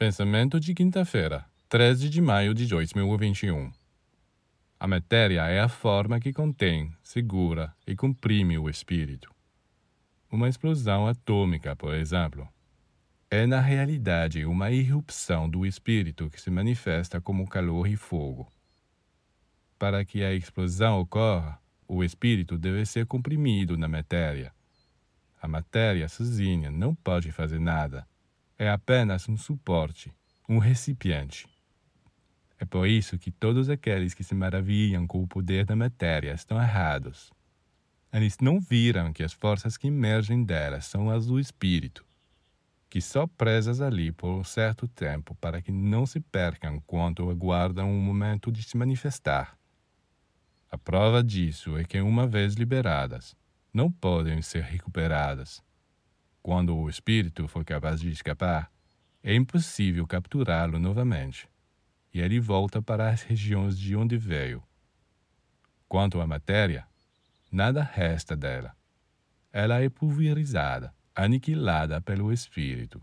Pensamento de quinta-feira, 13 de maio de 2021. A matéria é a forma que contém, segura e comprime o espírito. Uma explosão atômica, por exemplo, é na realidade uma irrupção do espírito que se manifesta como calor e fogo. Para que a explosão ocorra, o espírito deve ser comprimido na matéria. A matéria sozinha não pode fazer nada é apenas um suporte, um recipiente. É por isso que todos aqueles que se maravilham com o poder da matéria estão errados. Eles não viram que as forças que emergem dela são as do espírito, que só presas ali por um certo tempo para que não se percam quando aguardam um momento de se manifestar. A prova disso é que, uma vez liberadas, não podem ser recuperadas quando o espírito for capaz de escapar, é impossível capturá-lo novamente, e ele volta para as regiões de onde veio. Quanto à matéria, nada resta dela. Ela é pulverizada, aniquilada pelo espírito.